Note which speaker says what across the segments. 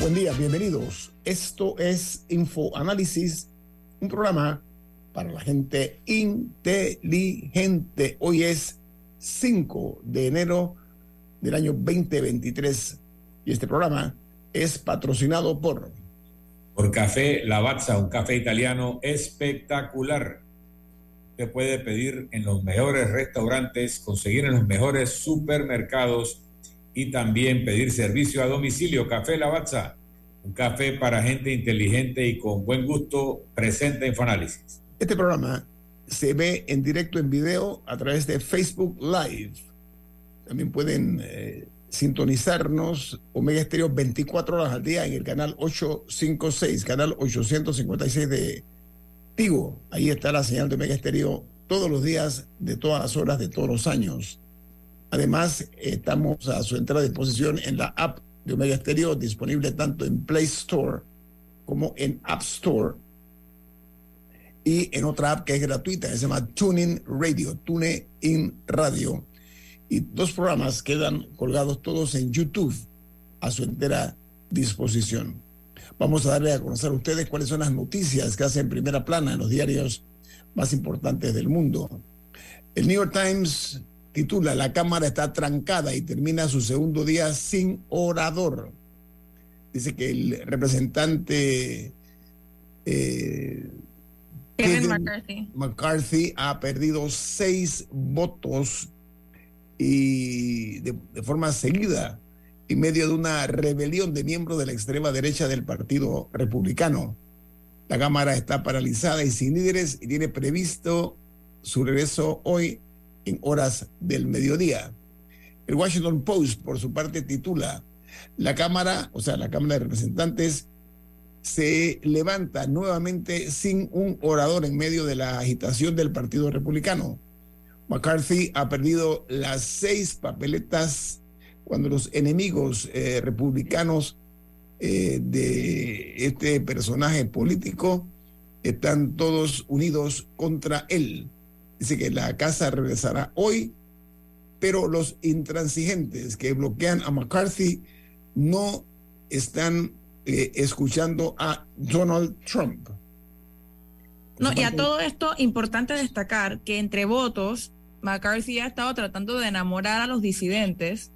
Speaker 1: Buen día, bienvenidos. Esto es Infoanálisis, un programa para la gente inteligente. Hoy es 5 de enero del año 2023 y este programa es patrocinado por...
Speaker 2: Por Café Lavazza, un café italiano espectacular. Usted puede pedir en los mejores restaurantes, conseguir en los mejores supermercados y también pedir servicio a domicilio. Café Lavazza, un café para gente inteligente y con buen gusto, presenta Infoanálisis.
Speaker 1: Este programa se ve en directo en video a través de Facebook Live. También pueden eh, sintonizarnos Omega Estéreo 24 horas al día en el canal 856, canal 856 de Tigo. Ahí está la señal de Omega Estéreo todos los días, de todas las horas, de todos los años. Además, estamos a su entrada disposición en la app de Omega Stereo, disponible tanto en Play Store como en App Store. Y en otra app que es gratuita, que se llama TuneIn Radio, TuneIn Radio. Y dos programas quedan colgados todos en YouTube a su entera disposición. Vamos a darle a conocer a ustedes cuáles son las noticias que hacen primera plana en los diarios más importantes del mundo. El New York Times titula La Cámara está trancada y termina su segundo día sin orador. Dice que el representante eh,
Speaker 3: Kevin McCarthy.
Speaker 1: McCarthy ha perdido seis votos y de, de, forma seguida en medio de una rebelión de miembros de la extrema derecha del Partido Republicano. La Cámara está paralizada y sin líderes y tiene previsto su regreso hoy en horas del mediodía. El Washington Post, por su parte, titula, la Cámara, o sea, la Cámara de Representantes, se levanta nuevamente sin un orador en medio de la agitación del Partido Republicano. McCarthy ha perdido las seis papeletas cuando los enemigos eh, republicanos eh, de este personaje político están todos unidos contra él. Dice que la casa regresará hoy, pero los intransigentes que bloquean a McCarthy no están eh, escuchando a Donald Trump.
Speaker 3: No, y a todo esto, importante destacar que entre votos, McCarthy ha estado tratando de enamorar a los disidentes,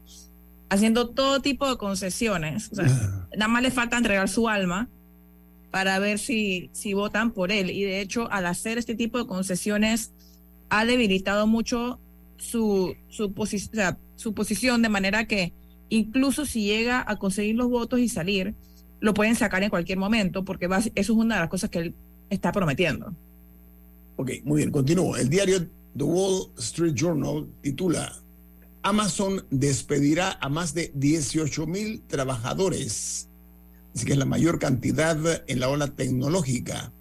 Speaker 3: haciendo todo tipo de concesiones. O sea, nada más le falta entregar su alma para ver si, si votan por él. Y de hecho, al hacer este tipo de concesiones, ha debilitado mucho su, su, su posición de manera que incluso si llega a conseguir los votos y salir, lo pueden sacar en cualquier momento, porque va, eso es una de las cosas que él está prometiendo.
Speaker 1: Ok, muy bien, continúo. El diario The Wall Street Journal titula Amazon despedirá a más de 18 mil trabajadores. Así que es la mayor cantidad en la ola tecnológica.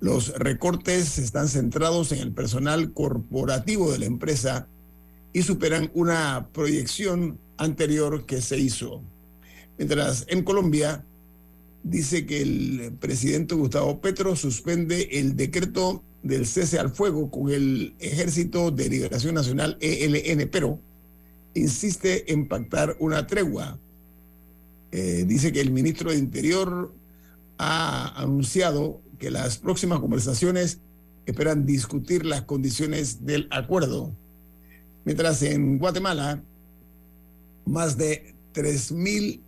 Speaker 1: Los recortes están centrados en el personal corporativo de la empresa y superan una proyección anterior que se hizo. Mientras en Colombia dice que el presidente Gustavo Petro suspende el decreto del cese al fuego con el Ejército de Liberación Nacional ELN, pero insiste en pactar una tregua. Eh, dice que el ministro de Interior ha anunciado que las próximas conversaciones esperan discutir las condiciones del acuerdo. Mientras en Guatemala, más de 3.000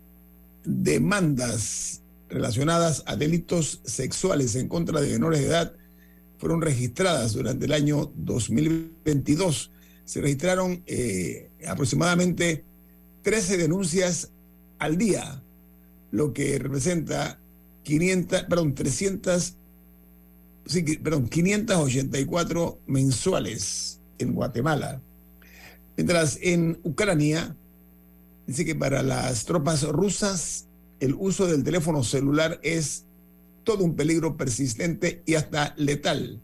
Speaker 1: demandas relacionadas a delitos sexuales en contra de menores de edad fueron registradas durante el año 2022. Se registraron eh, aproximadamente 13 denuncias al día, lo que representa 500, perdón, 300, sí, perdón, 584 mensuales en Guatemala. Mientras en Ucrania dice que para las tropas rusas el uso del teléfono celular es todo un peligro persistente y hasta letal.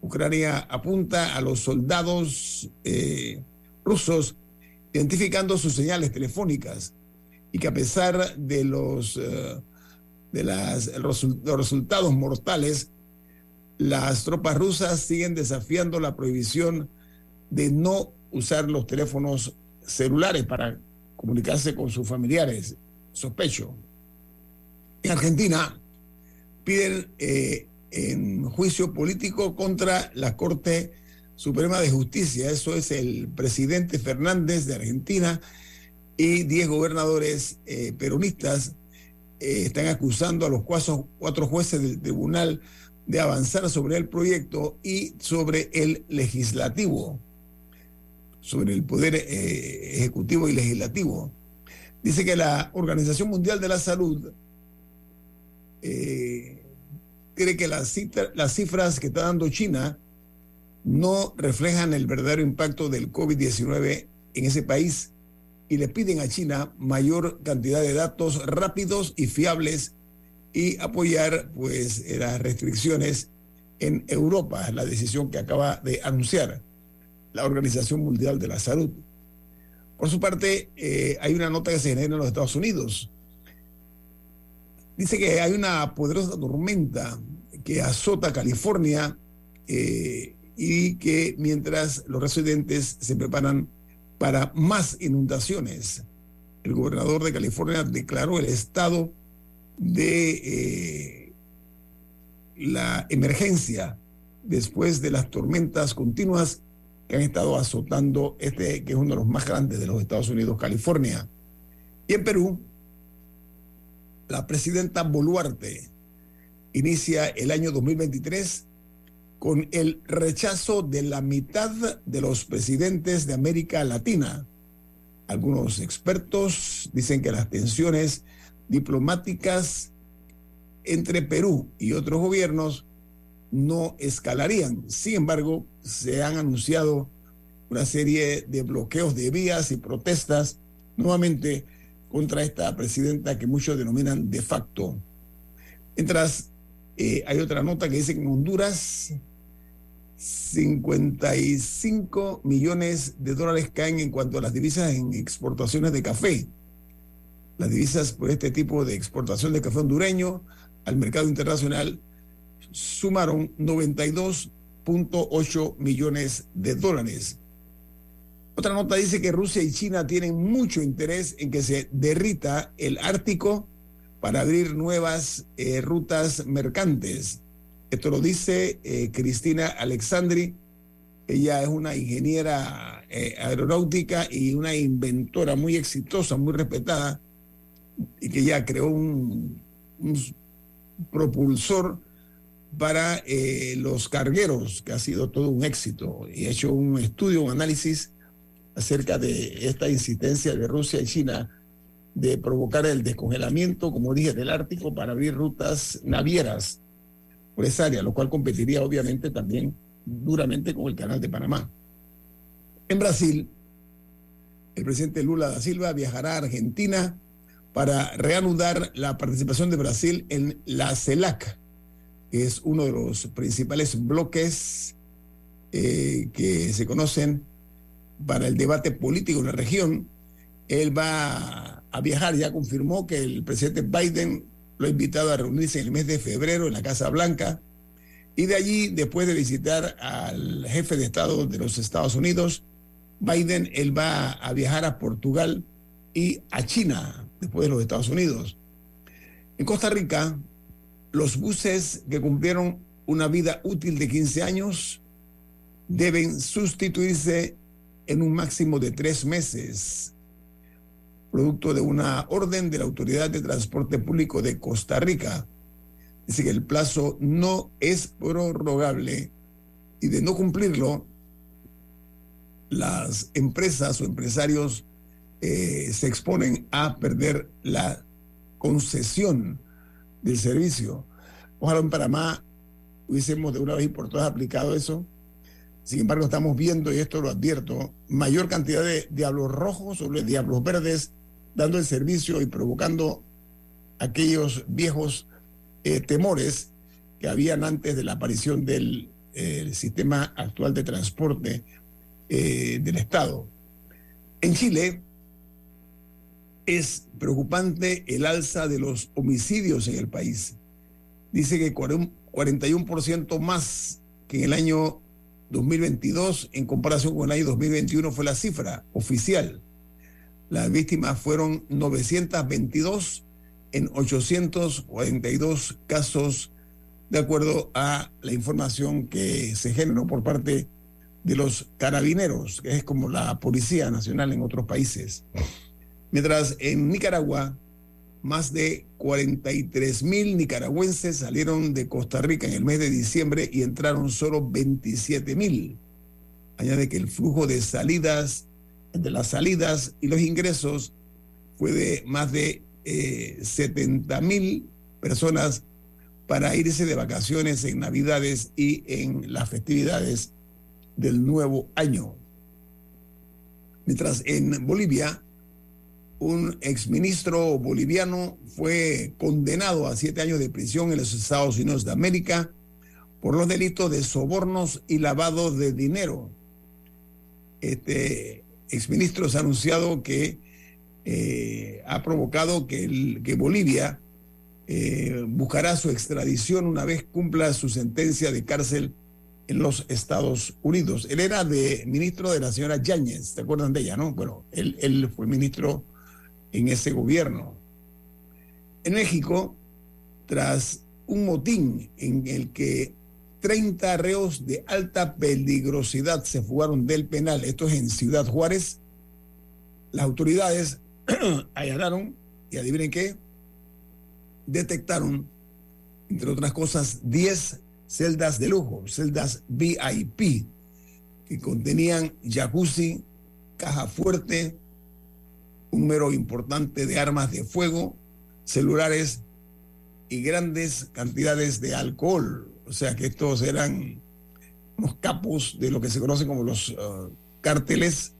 Speaker 1: Ucrania apunta a los soldados eh, rusos identificando sus señales telefónicas y que a pesar de los, eh, de las, los resultados mortales, las tropas rusas siguen desafiando la prohibición de no usar los teléfonos celulares para comunicarse con sus familiares, sospecho. En Argentina piden eh, en juicio político contra la Corte Suprema de Justicia. Eso es el presidente Fernández de Argentina y diez gobernadores eh, peronistas eh, están acusando a los cuatro jueces del tribunal de avanzar sobre el proyecto y sobre el legislativo, sobre el poder eh, ejecutivo y legislativo. Dice que la Organización Mundial de la Salud cree que las, las cifras que está dando China no reflejan el verdadero impacto del COVID-19 en ese país y le piden a China mayor cantidad de datos rápidos y fiables y apoyar pues las restricciones en Europa, la decisión que acaba de anunciar la Organización Mundial de la Salud. Por su parte, eh, hay una nota que se genera en los Estados Unidos. Dice que hay una poderosa tormenta que azota California eh, y que mientras los residentes se preparan para más inundaciones, el gobernador de California declaró el estado de eh, la emergencia después de las tormentas continuas que han estado azotando este, que es uno de los más grandes de los Estados Unidos, California. Y en Perú, la presidenta Boluarte inicia el año 2023 con el rechazo de la mitad de los presidentes de América Latina. Algunos expertos dicen que las tensiones diplomáticas entre Perú y otros gobiernos no escalarían. Sin embargo, se han anunciado una serie de bloqueos de vías y protestas nuevamente contra esta presidenta que muchos denominan de facto. Mientras eh, hay otra nota que dice que en Honduras 55 millones de dólares caen en cuanto a las divisas en exportaciones de café. Las divisas por este tipo de exportación de café hondureño al mercado internacional sumaron 92.8 millones de dólares. Otra nota dice que Rusia y China tienen mucho interés en que se derrita el Ártico para abrir nuevas eh, rutas mercantes. Esto lo dice eh, Cristina Alexandri. Ella es una ingeniera eh, aeronáutica y una inventora muy exitosa, muy respetada, y que ya creó un, propulsor para los cargueros, que ha sido todo un éxito, y ha hecho un estudio, un análisis acerca de esta insistencia de Rusia y China de provocar el descongelamiento, como dije, del Ártico para abrir rutas navieras por esa área, lo cual competiría obviamente también duramente con el canal de Panamá. En Brasil, el presidente Lula da Silva viajará a Argentina para reanudar la participación de Brasil en la CELAC, que es uno de los principales bloques eh, que se conocen para el debate político en la región. Él va a viajar. Ya confirmó que el presidente Biden lo ha invitado a reunirse en el mes de febrero en la Casa Blanca. Y de allí, después de visitar al jefe de Estado de los Estados Unidos, Biden, él va a viajar a Portugal y a China, después de los Estados Unidos. En Costa Rica, los buses que cumplieron una vida útil de 15 años deben sustituirse en un máximo de tres meses producto de una orden de la Autoridad de Transporte Público de Costa Rica. Dice que el plazo no es prorrogable y de no cumplirlo, las empresas o empresarios eh, se exponen a perder la concesión del servicio. Ojalá en Panamá hubiésemos de una vez y por todas aplicado eso. Sin embargo, estamos viendo, y esto lo advierto, mayor cantidad de diablos rojos de diablos verdes dando el servicio y provocando aquellos viejos eh, temores que habían antes de la aparición del sistema actual de transporte eh, del Estado. En Chile es preocupante el alza de los homicidios en el país. Dice que 41% más que en el año 2022 en comparación con el año 2021 fue la cifra oficial. Las víctimas fueron 922 en 842 casos de acuerdo a la información que se generó por parte de los carabineros, que es como la Policía Nacional en otros países. Mientras en Nicaragua, más de 43 mil nicaragüenses salieron de Costa Rica en el mes de diciembre y entraron solo 27 mil. Añade que el flujo de salidas, de las salidas y los ingresos fue de más de 70 eh, mil personas para irse de vacaciones en Navidades y en las festividades del nuevo año. Mientras en Bolivia, un exministro boliviano fue condenado a siete años de prisión en los Estados Unidos de América por los delitos de sobornos y lavado de dinero. Este exministro se ha anunciado que eh, ha provocado que, Bolivia eh, buscará su extradición una vez cumpla su sentencia de cárcel en los Estados Unidos. Él era de ministro de la señora Yáñez, ¿te acuerdan de ella, no? Bueno, él fue ministro en ese gobierno. En México, tras un motín en el que 30 reos de alta peligrosidad se fugaron del penal, esto es en Ciudad Juárez, las autoridades allanaron, y adivinen qué, detectaron, entre otras cosas, 10 celdas de lujo, celdas VIP, que contenían jacuzzi, caja fuerte, número importante de armas de fuego, celulares y grandes cantidades de alcohol. O sea que estos eran unos capos de lo que se conocen como los uh, cárteles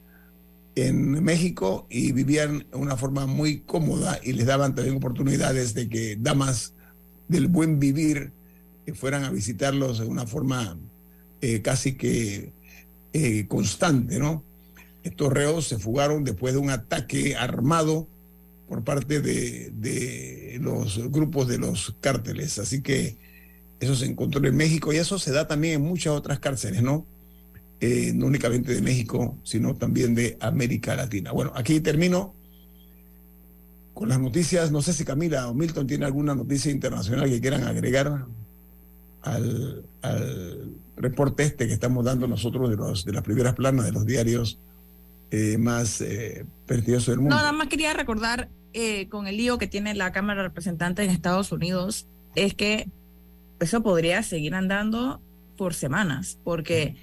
Speaker 1: en México y vivían de una forma muy cómoda y les daban también oportunidades de que damas del buen vivir que fueran a visitarlos de una forma eh, casi que eh, constante, ¿no? Estos reos se fugaron después de un ataque armado por parte de, los grupos de los cárteles. Así que eso se encontró en México y eso se da también en muchas otras cárceles, ¿no? Eh, no únicamente de México, sino también de América Latina. Bueno, aquí termino con las noticias. No sé si Camila o Milton tiene alguna noticia internacional que quieran agregar al, reporte este que estamos dando nosotros de, de las primeras planas de los diarios eh, más eh, del mundo.
Speaker 3: No, nada más quería recordar eh, con el lío que tiene la Cámara de Representantes en Estados Unidos, es que eso podría seguir andando por semanas, porque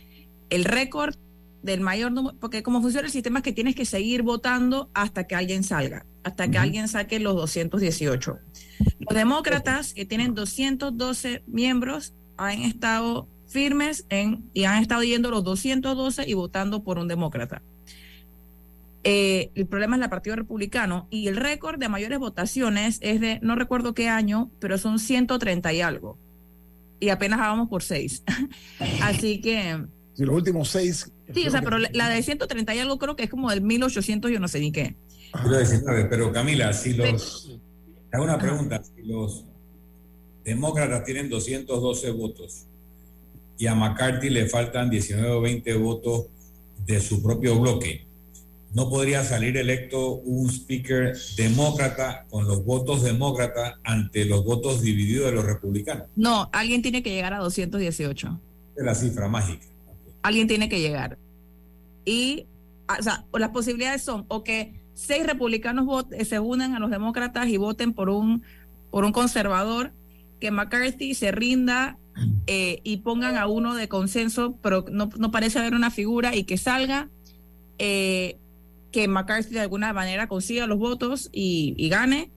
Speaker 3: el récord del mayor número, porque como funciona el sistema es que tienes que seguir votando hasta que alguien salga, hasta que alguien saque los 218. Los demócratas, que tienen 212 miembros, han estado firmes en, y han estado yendo los 212 y votando por un demócrata. Eh, el problema es el Partido Republicano y el récord de mayores votaciones es de, no recuerdo qué año, pero son 130 y algo. Y apenas vamos por seis. Así que
Speaker 1: si los últimos seis.
Speaker 3: Sí, o sea, pero la de 130 y algo creo que es como del 1800, yo no sé ni qué.
Speaker 2: pero Camila, si los. Te hago una pregunta. Si los demócratas tienen 212 votos y a McCarthy le faltan 19 o 20 votos de su propio bloque, ¿no podría salir electo un speaker demócrata con los votos demócratas ante los votos divididos de los republicanos?
Speaker 3: No, alguien tiene que llegar a 218.
Speaker 2: Es la cifra mágica
Speaker 3: alguien tiene que llegar. Y, ah, o sea, las posibilidades son o que seis republicanos eh, se unan a los demócratas y voten por un, por un conservador, que McCarthy se rinda eh, y pongan a uno de consenso, pero no, parece haber una figura y que salga, eh, que McCarthy de alguna manera consiga los votos y, gane.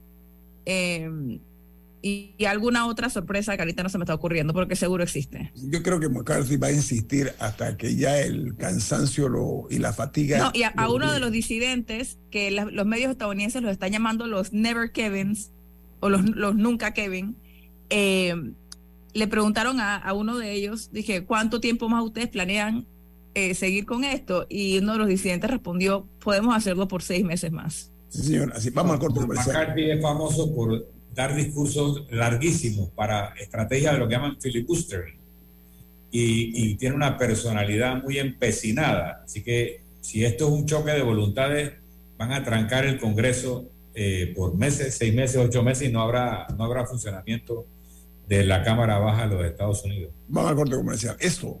Speaker 3: y, alguna otra sorpresa que ahorita no se me está ocurriendo, porque seguro existe.
Speaker 1: Yo creo que McCarthy va a insistir hasta que ya el cansancio lo, y la fatiga.
Speaker 3: No, y a, uno de los disidentes, que los medios estadounidenses los están llamando los Never Kevins, o los, los Nunca Kevin, eh, le preguntaron a, uno de ellos, dije, ¿cuánto tiempo más ustedes planean eh, seguir con esto? Y uno de los disidentes respondió, podemos hacerlo por seis meses más.
Speaker 1: Sí, señor, así vamos al corte
Speaker 2: comercial. McCarthy es famoso por dar discursos larguísimos para estrategias de lo que llaman filibustering. Y, y tiene una personalidad muy empecinada. Así que si esto es un choque de voluntades, van a trancar el Congreso eh, por meses, seis meses, ocho meses y no habrá, no habrá funcionamiento de la Cámara Baja de los Estados Unidos.
Speaker 1: Vamos al corte comercial. Esto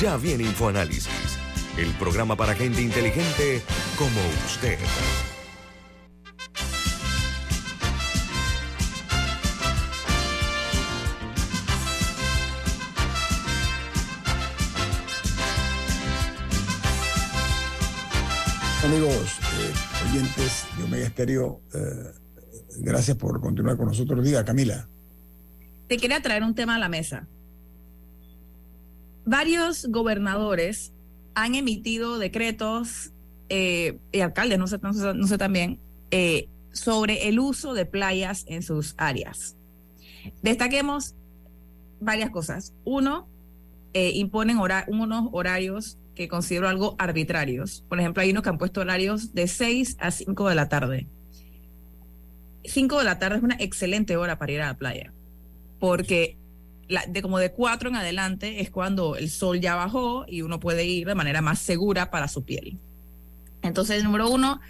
Speaker 4: Ya viene InfoAnálisis, el programa para gente inteligente como usted.
Speaker 1: amigos eh, oyentes de Omega Estéreo, eh, gracias por continuar con nosotros. Diga, Camila.
Speaker 3: Te quería traer un tema a la mesa. Varios gobernadores han emitido decretos eh, y alcaldes, no sé, no sé, también, sobre el uso de playas en sus áreas. Destaquemos varias cosas. Uno, imponen unos horarios que considero algo arbitrarios. Por ejemplo, hay unos que han puesto horarios de 6 a 5 de la tarde. 5 de la tarde es una excelente hora para ir a la playa, porque de como de 4 en adelante es cuando el sol ya bajó y uno puede ir de manera más segura para su piel. Entonces, número uno,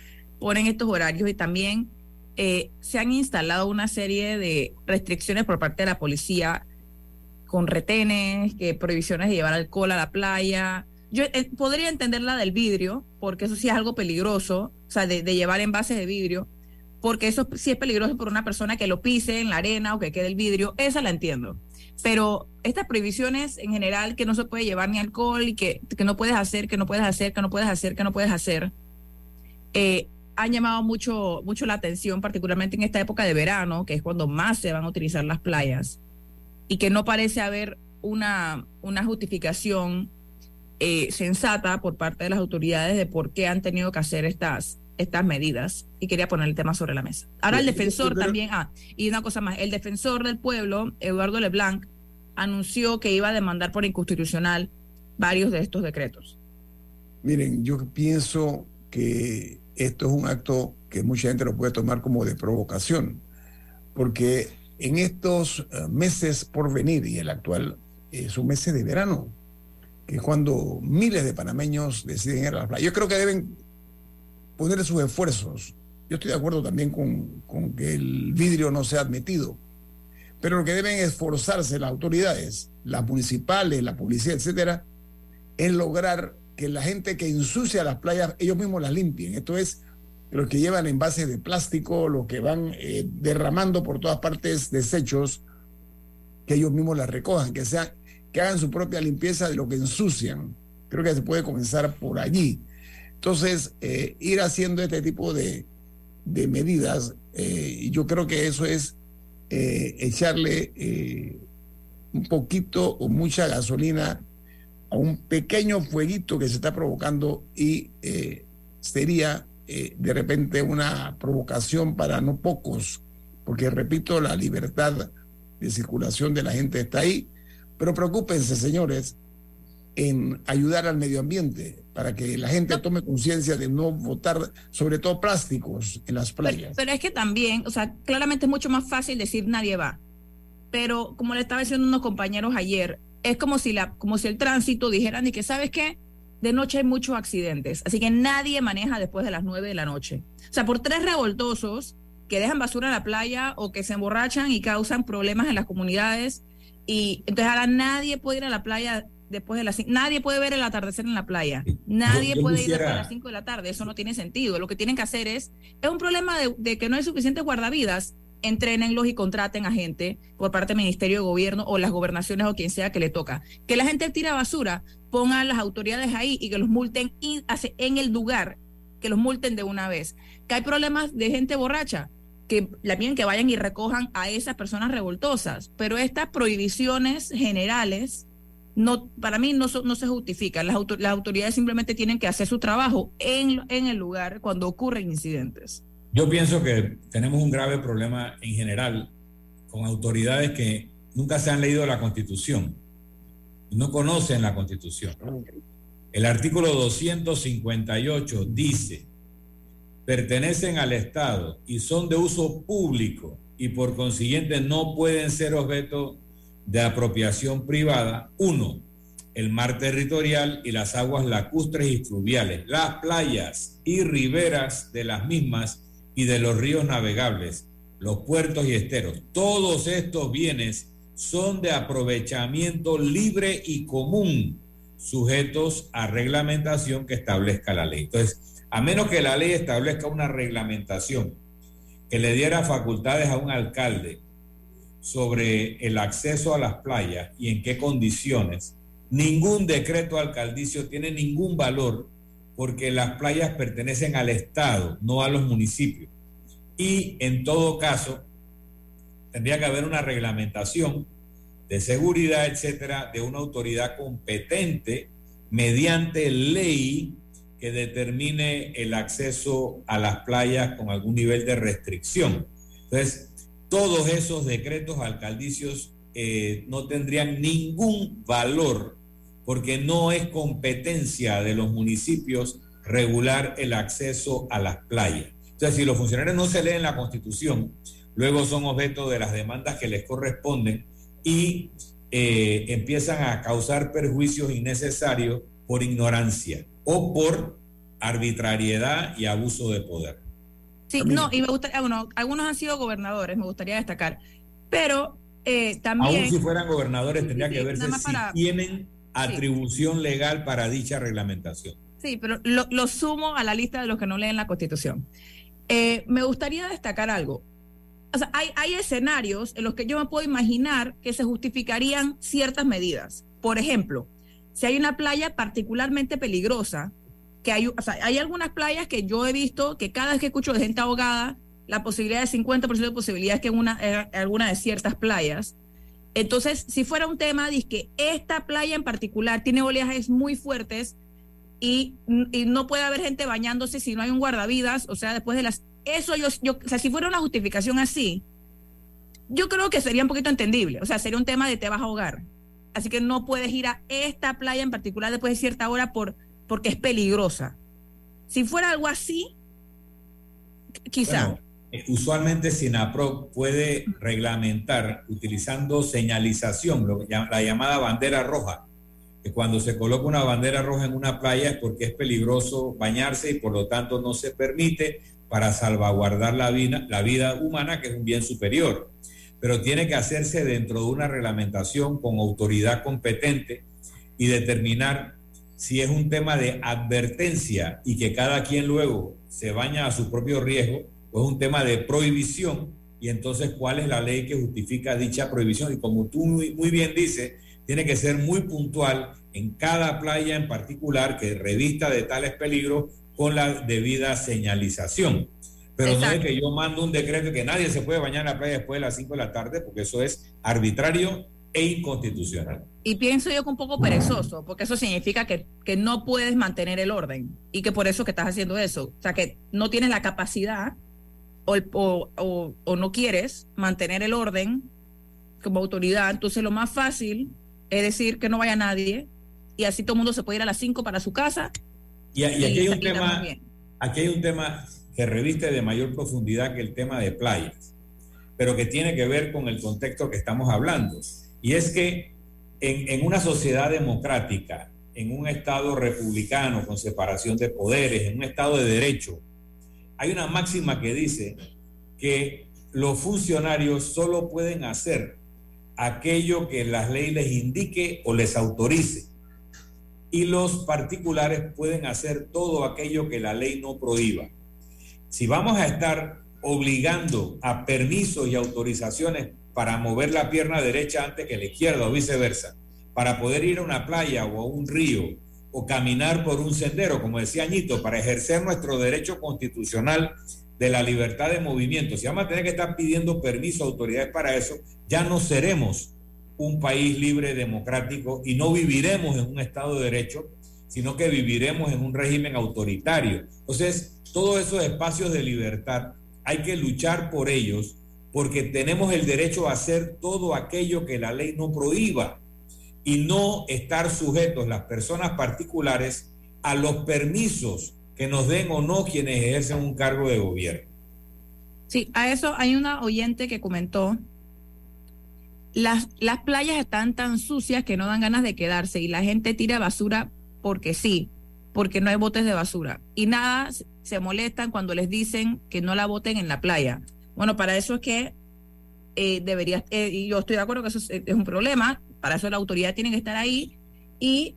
Speaker 3: ponen estos horarios y también eh, se han instalado una serie de restricciones por parte de la policía con retenes, que prohibiciones de llevar alcohol a la playa, yo eh, podría entender la del vidrio, porque eso sí es algo peligroso, o sea, de, llevar envases de vidrio, porque eso sí es peligroso por una persona que lo pise en la arena o que quede el vidrio, esa la entiendo. Pero estas prohibiciones en general, que no se puede llevar ni alcohol y que, que no puedes hacer, que no puedes hacer, que no puedes hacer, que no puedes hacer, eh, han llamado mucho, mucho la atención, particularmente en esta época de verano, que es cuando más se van a utilizar las playas, y que no parece haber una, una justificación eh, sensata por parte de las autoridades de por qué han tenido que hacer estas, estas medidas y quería poner el tema sobre la mesa. Ahora el defensor también, ah, y una cosa más, el defensor del pueblo, Eduardo Leblanc, anunció que iba a demandar por inconstitucional varios de estos decretos.
Speaker 1: Miren, yo pienso que esto es un acto que mucha gente lo puede tomar como de provocación, porque en estos eh, meses por venir, y el actual es un mes de verano, que es cuando miles de panameños deciden ir a la playa. Yo creo que deben poner sus esfuerzos. Yo estoy de acuerdo también con, que el vidrio no sea admitido, pero lo que deben esforzarse las autoridades, las municipales, la policía, etcétera, es lograr que la gente que ensucia las playas, ellos mismos las limpien. Esto es, los que llevan envases de plástico, los que van eh, derramando por todas partes desechos, que ellos mismos las recojan, que sean que hagan su propia limpieza de lo que ensucian. Creo que se puede comenzar por allí. Entonces, eh, ir haciendo este tipo de, medidas, eh, yo creo que eso es eh, echarle un poquito o mucha gasolina a un pequeño fueguito que se está provocando y sería de repente una provocación para no pocos, porque repito, la libertad de circulación de la gente está ahí. Pero preocúpense, señores, en ayudar al medio ambiente para que la gente tome conciencia de no botar, sobre todo plásticos, en las playas.
Speaker 3: Pero, es que también, o sea, claramente es mucho más fácil decir nadie va. Pero como le estaba diciendo unos compañeros ayer, es como si, la, como si el tránsito dijeran y que, ¿sabes qué? De noche hay muchos accidentes, así que nadie maneja después de las nueve de la noche. O sea, por tres revoltosos que dejan basura en la playa o que se emborrachan y causan problemas en las comunidades. Y entonces ahora nadie puede ir a la playa después de las nadie puede ver el atardecer en la playa. Nadie puede ir después de las 5 de la tarde. Eso no tiene sentido. Lo que tienen que hacer es, es un problema de, de que no hay suficientes guardavidas. Entrénenlos y contraten a gente por parte del Ministerio de Gobierno o las gobernaciones o quien sea que le toca. Que la gente tira basura, pongan las autoridades ahí y que los multen en el lugar, que los multen de una vez. Que hay problemas de gente borracha, que la bien que vayan y recojan a esas personas revoltosas. Pero estas prohibiciones generales no, para mí no, se justifica. Las, las, autoridades simplemente tienen que hacer su trabajo en, en el lugar cuando ocurren incidentes.
Speaker 2: Yo pienso que tenemos un grave problema en general con autoridades que nunca se han leído la Constitución, no conocen la Constitución. El artículo 258 dice, pertenecen al Estado y son de uso público y por consiguiente no pueden ser objeto de apropiación privada, uno, el mar territorial y las aguas lacustres y fluviales, las playas y riberas de las mismas y de los ríos navegables, los puertos y esteros. Todos estos bienes son de aprovechamiento libre y común, sujetos a reglamentación que establezca la ley. Entonces, a menos que la ley establezca una reglamentación que le diera facultades a un alcalde sobre el acceso a las playas y en qué condiciones, ningún decreto alcaldicio tiene ningún valor porque las playas pertenecen al Estado, no a los municipios. Y en todo caso, tendría que haber una reglamentación de seguridad, etcétera, de una autoridad competente mediante ley que determine el acceso a las playas con algún nivel de restricción. Entonces, todos esos decretos alcaldicios eh, no tendrían ningún valor porque no es competencia de los municipios regular el acceso a las playas. Entonces, si los funcionarios no se leen la constitución, luego son objeto de las demandas que les corresponden y eh, empiezan a causar perjuicios innecesarios por ignorancia o por arbitrariedad y abuso de poder.
Speaker 3: Sí, no, y me gustaría, bueno, algunos han sido gobernadores, me gustaría destacar, pero eh, también...
Speaker 2: Aún si fueran gobernadores, tendría que verse si tienen atribución legal para dicha reglamentación.
Speaker 3: Sí, pero lo, sumo a la lista de los que no leen la Constitución. Eh, me gustaría destacar algo. O sea, hay, hay escenarios en los que yo me puedo imaginar que se justificarían ciertas medidas. Por ejemplo, si hay una playa particularmente peligrosa, que hay, hay algunas playas que yo he visto que cada vez que escucho de gente ahogada, la posibilidad de 50% de posibilidades que en una, eh, alguna de ciertas playas. Entonces, si fuera un tema, dice que esta playa en particular tiene oleajes muy fuertes y, y, no puede haber gente bañándose si no hay un guardavidas, o sea, después de las... Eso yo, yo, o sea, si fuera una justificación así, yo creo que sería un poquito entendible, o sea, sería un tema de te vas a ahogar. Así que no puedes ir a esta playa en particular después de cierta hora por porque es peligrosa. Si fuera algo así, quizá.
Speaker 2: Eh, usualmente SINAPRO puede reglamentar utilizando señalización, la llamada bandera roja, que cuando se coloca una bandera roja en una playa es porque es peligroso bañarse y por lo tanto no se permite para salvaguardar la vida, la vida humana, que es un bien superior. Pero tiene que hacerse dentro de una reglamentación con autoridad competente y determinar si es un tema de advertencia y que cada quien luego se baña a su propio riesgo, o es un tema de prohibición, y entonces cuál es la ley que justifica dicha prohibición. Y como tú muy, bien dices, tiene que ser muy puntual en cada playa en particular que revista de tales peligros con la debida señalización. Pero no es que yo mando un decreto que nadie se puede bañar en la playa después de las 5 de la tarde, porque eso es arbitrario e inconstitucional.
Speaker 3: Y pienso yo que un poco perezoso, porque eso significa que, que, no puedes mantener el orden y que por eso que estás haciendo eso. O sea, que no tienes la capacidad o, o, o, no quieres mantener el orden como autoridad. Entonces lo más fácil es decir que no vaya nadie y así todo el mundo se puede ir a las 5 para su casa.
Speaker 2: Y, aquí, hay un tema, aquí hay un tema que reviste de mayor profundidad que el tema de playas, pero que tiene que ver con el contexto que estamos hablando y es que en, una sociedad democrática, en un Estado republicano con separación de poderes, en un Estado de derecho, hay una máxima que dice que los funcionarios solo pueden hacer aquello que la ley les indique o les autorice. Y los particulares pueden hacer todo aquello que la ley no prohíba. Si vamos a estar obligando a permisos y autorizaciones para mover la pierna derecha antes que la izquierda o viceversa, para poder ir a una playa o a un río o caminar por un sendero, como decía Añito, para ejercer nuestro derecho constitucional de la libertad de movimiento. Si vamos a tener que estar pidiendo permiso a autoridades para eso, ya no seremos un país libre, democrático y no viviremos en un Estado de Derecho, sino que viviremos en un régimen autoritario. Entonces, todos esos espacios de libertad hay que luchar por ellos porque tenemos el derecho a hacer todo aquello que la ley no prohíba y no estar sujetos las personas particulares a los permisos que nos den o no quienes ejercen un cargo de gobierno.
Speaker 3: Sí, a eso hay una oyente que comentó, las, las playas están tan sucias que no dan ganas de quedarse y la gente tira basura porque sí, porque no hay botes de basura. Y nada, se molestan cuando les dicen que no la boten en la playa. Bueno, para eso es que eh, debería, eh, y yo estoy de acuerdo que eso es, un problema, para eso la autoridad tiene que estar ahí. Y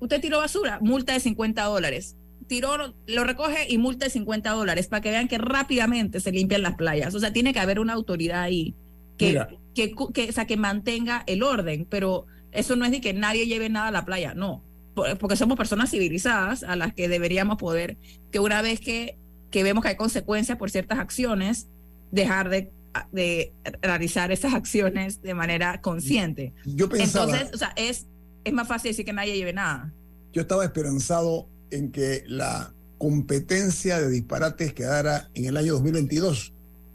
Speaker 3: usted tiró basura, multa de 50 dólares. Tiró, lo recoge y multa de 50 dólares para que vean que rápidamente se limpian las playas. O sea, tiene que haber una autoridad ahí que, que, que, o sea, que mantenga el orden, pero eso no es de que nadie lleve nada a la playa, no, porque somos personas civilizadas a las que deberíamos poder, que una vez que, que vemos que hay consecuencias por ciertas acciones, dejar de, de realizar esas acciones de manera consciente.
Speaker 1: Yo pensaba,
Speaker 3: Entonces, o sea, es, es más fácil decir que nadie lleve nada.
Speaker 1: Yo estaba esperanzado en que la competencia de disparates quedara en el año 2022,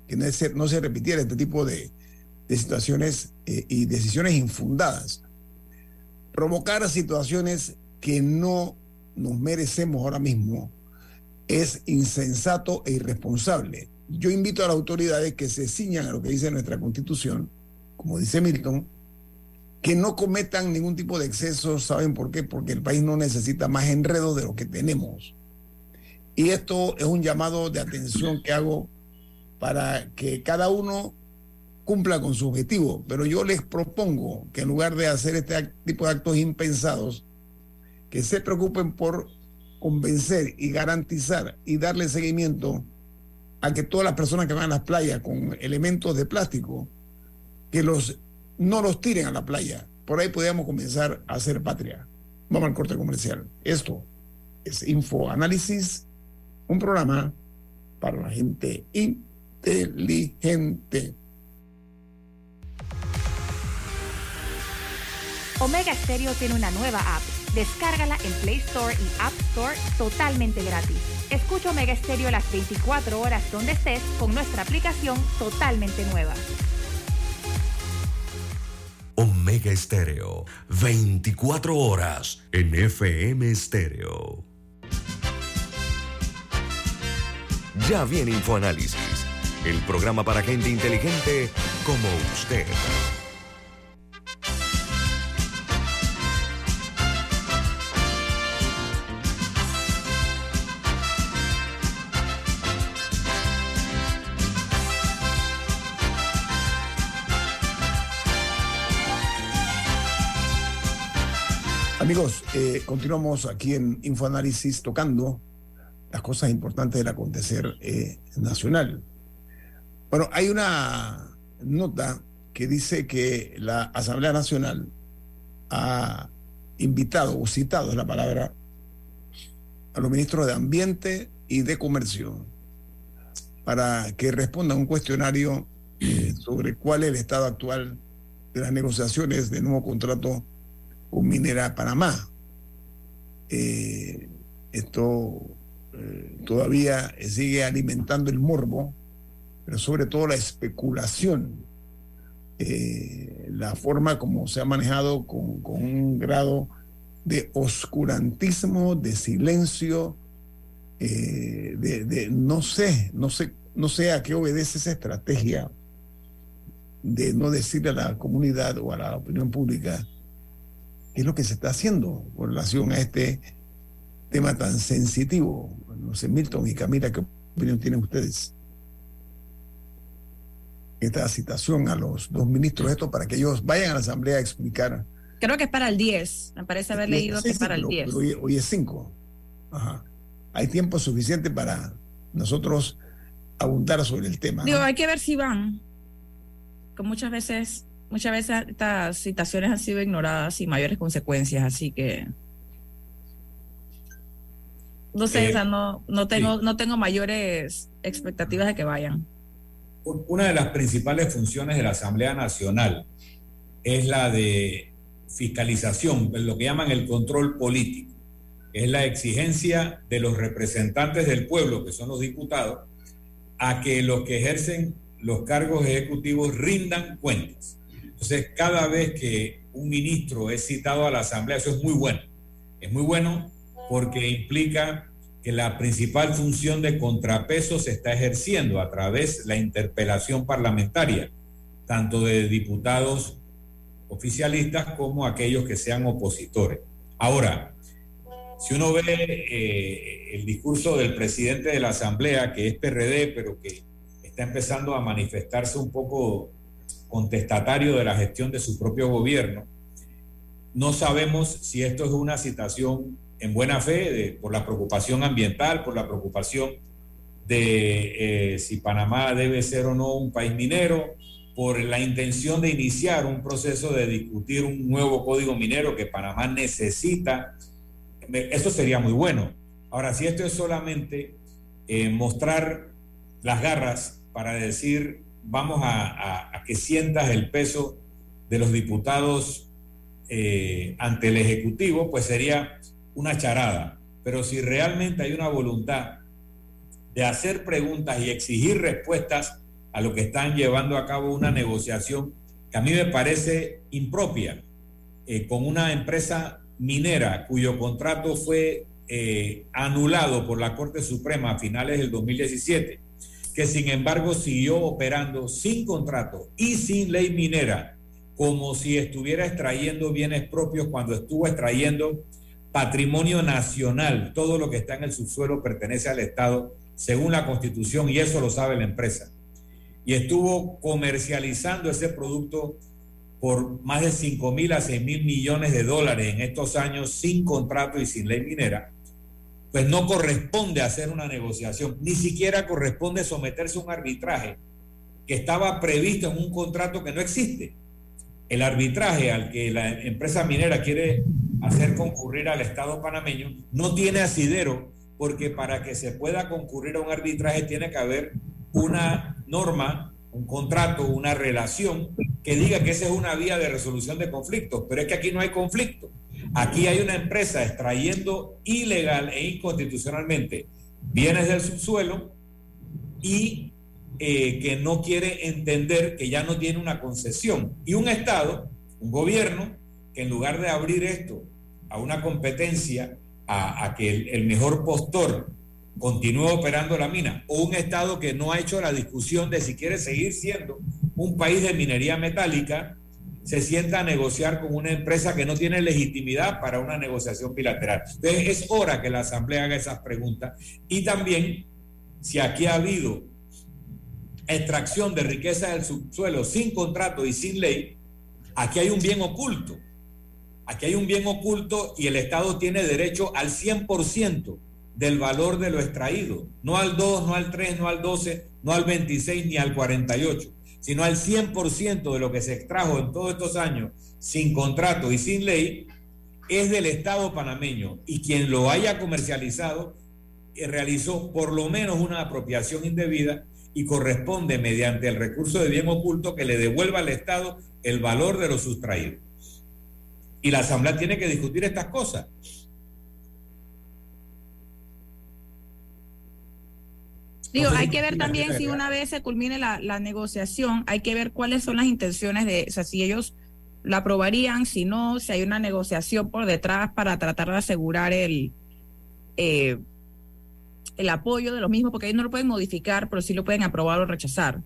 Speaker 1: que no se, no se repitiera este tipo de, de situaciones eh, y decisiones infundadas. Provocar situaciones que no nos merecemos ahora mismo es insensato e irresponsable yo invito a las autoridades que se ciñan a lo que dice nuestra constitución, como dice Milton, que no cometan ningún tipo de excesos. ¿Saben por qué? Porque el país no necesita más enredo de lo que tenemos. Y esto es un llamado de atención que hago para que cada uno cumpla con su objetivo. Pero yo les propongo que en lugar de hacer este tipo de actos impensados, que se preocupen por convencer y garantizar y darle seguimiento a que todas las personas que van a las playas con elementos de plástico, que los no los tiren a la playa. Por ahí podríamos comenzar a hacer patria. Vamos al corte comercial. Esto es Info Análisis, un programa para la gente inteligente.
Speaker 5: Omega Stereo tiene una nueva app. Descárgala en Play Store y App Store totalmente gratis. Escucha Omega Stereo las 24 horas donde estés con nuestra aplicación totalmente nueva.
Speaker 4: Omega Stereo, 24 horas en FM Stereo. Ya viene InfoAnálisis, el programa para gente inteligente como usted.
Speaker 1: Amigos, eh, continuamos aquí en Infoanálisis tocando las cosas importantes del acontecer eh, nacional. Bueno, hay una nota que dice que la Asamblea Nacional ha invitado o citado la palabra a los ministros de Ambiente y de Comercio para que respondan un cuestionario eh, sobre cuál es el estado actual de las negociaciones de nuevo contrato con Minera Panamá. Eh, esto eh, todavía sigue alimentando el morbo, pero sobre todo la especulación, eh, la forma como se ha manejado con, un grado de oscurantismo, de silencio, de, de, no sé, no sé, no sé a qué obedece esa estrategia de no decirle a la comunidad o a la opinión pública es lo que se está haciendo con relación a este tema tan sensitivo. No sé, Milton y Camila, ¿qué opinión tienen ustedes? esta citación a los dos ministros estos para que ellos vayan a la Asamblea a explicar.
Speaker 3: Creo que es para el 10, me parece haber leído que es para el 10.
Speaker 1: hoy, es 5. Hay tiempo suficiente para nosotros abundar sobre el tema.
Speaker 3: Digo, hay que ver si van. Que muchas veces, muchas veces estas citaciones han sido ignoradas sin mayores consecuencias, así que no sé, eh, no, no tengo, no tengo mayores expectativas de que vayan.
Speaker 2: Una de las principales funciones de la Asamblea Nacional es la de fiscalización, lo que llaman el control político. Es la exigencia de los representantes del pueblo, que son los diputados, a que los que ejercen los cargos ejecutivos rindan cuentas. Entonces, cada vez que un ministro es citado a la Asamblea, eso es muy bueno. Es muy bueno porque implica que la principal función de contrapeso se está ejerciendo a través de la interpelación parlamentaria, tanto de diputados oficialistas como aquellos que sean opositores. Ahora, si uno ve eh, el discurso del presidente de la Asamblea, que es PRD, pero que está empezando a manifestarse un poco contestatario de la gestión de su propio gobierno, no sabemos si esto es una citación en buena fe por la preocupación ambiental, por la preocupación de eh, si Panamá debe ser o no un país minero, por la intención de iniciar un proceso de discutir un nuevo código minero que Panamá necesita. Eso sería muy bueno. Ahora, si esto es solamente eh, mostrar las garras para decir, vamos a, que sientas el peso de los diputados eh, ante el Ejecutivo, pues sería una charada, pero si realmente hay una voluntad de hacer preguntas y exigir respuestas a lo que están llevando a cabo una negociación que a mí me parece impropia eh, con una empresa minera cuyo contrato fue eh, anulado por la Corte Suprema a finales del 2017, que sin embargo siguió operando sin contrato y sin ley minera, como si estuviera extrayendo bienes propios cuando estuvo extrayendo patrimonio nacional. Todo lo que está en el subsuelo pertenece al Estado según la Constitución y eso lo sabe la empresa. Y estuvo comercializando ese producto por más de 5 mil a 6 mil millones de dólares en estos años sin contrato y sin ley minera, pues no corresponde hacer una negociación, ni siquiera corresponde someterse a un arbitraje que estaba previsto en un contrato que no existe. El arbitraje al que la empresa minera quiere hacer concurrir al Estado panameño, no tiene asidero porque para que se pueda concurrir a un arbitraje tiene que haber una norma, un contrato, una relación que diga que esa es una vía de resolución de conflictos, pero es que aquí no hay conflicto. Aquí hay una empresa extrayendo ilegal e inconstitucionalmente bienes del subsuelo y eh, que no quiere entender que ya no tiene una concesión. Y un Estado, un gobierno, que en lugar de abrir esto a una competencia, a, que el, mejor postor continúe operando la mina, o un Estado que no ha hecho la discusión de si quiere seguir siendo un país de minería metálica, se sienta a negociar con una empresa que no tiene legitimidad para una negociación bilateral. Entonces es hora que la Asamblea haga esas preguntas. Y también si aquí ha habido extracción de riqueza del subsuelo sin contrato y sin ley, aquí hay un bien oculto. Aquí hay un bien oculto y el Estado tiene derecho al 100% del valor de lo extraído, no al 2, no al 3, no al 12, no al 26 ni al 48, sino al 100% de lo que se extrajo en todos estos años sin contrato y sin ley, es del Estado panameño y quien lo haya comercializado eh, realizó por lo menos una apropiación indebida y corresponde mediante el recurso de bien oculto que le devuelva al Estado el valor de lo sustraído. Y la Asamblea tiene que discutir estas cosas.
Speaker 3: Digo, hay que ver también si una vez se culmine la, negociación, hay que ver cuáles son las intenciones de, o sea, si ellos la aprobarían, si no, si hay una negociación por detrás para tratar de asegurar el, eh, el apoyo de los mismos, porque ellos no lo pueden modificar, pero sí lo pueden aprobar o rechazar.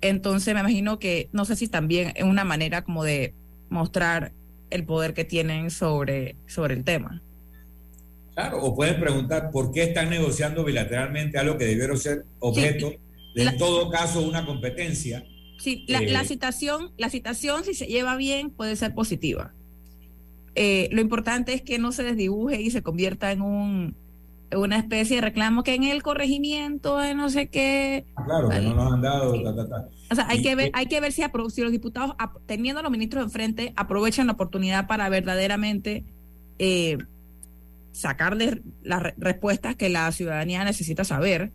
Speaker 3: Entonces me imagino que, no sé si también es una manera como de mostrar el poder que tienen sobre, sobre el tema.
Speaker 2: Claro, o pueden preguntar por qué están negociando bilateralmente algo que debieron ser objeto en todo caso una competencia.
Speaker 3: Sí, la, la, citación, la citación, si se lleva bien, puede ser positiva. lo importante es que no se desdibuje y se convierta en un una especie de reclamo que en el corregimiento de no sé qué.
Speaker 2: Ah, claro, que no nos han dado.
Speaker 3: O sea, hay que ver, hay que ver si, si los diputados, teniendo a los ministros enfrente, aprovechan la oportunidad para verdaderamente eh, sacarles las respuestas que la ciudadanía necesita saber,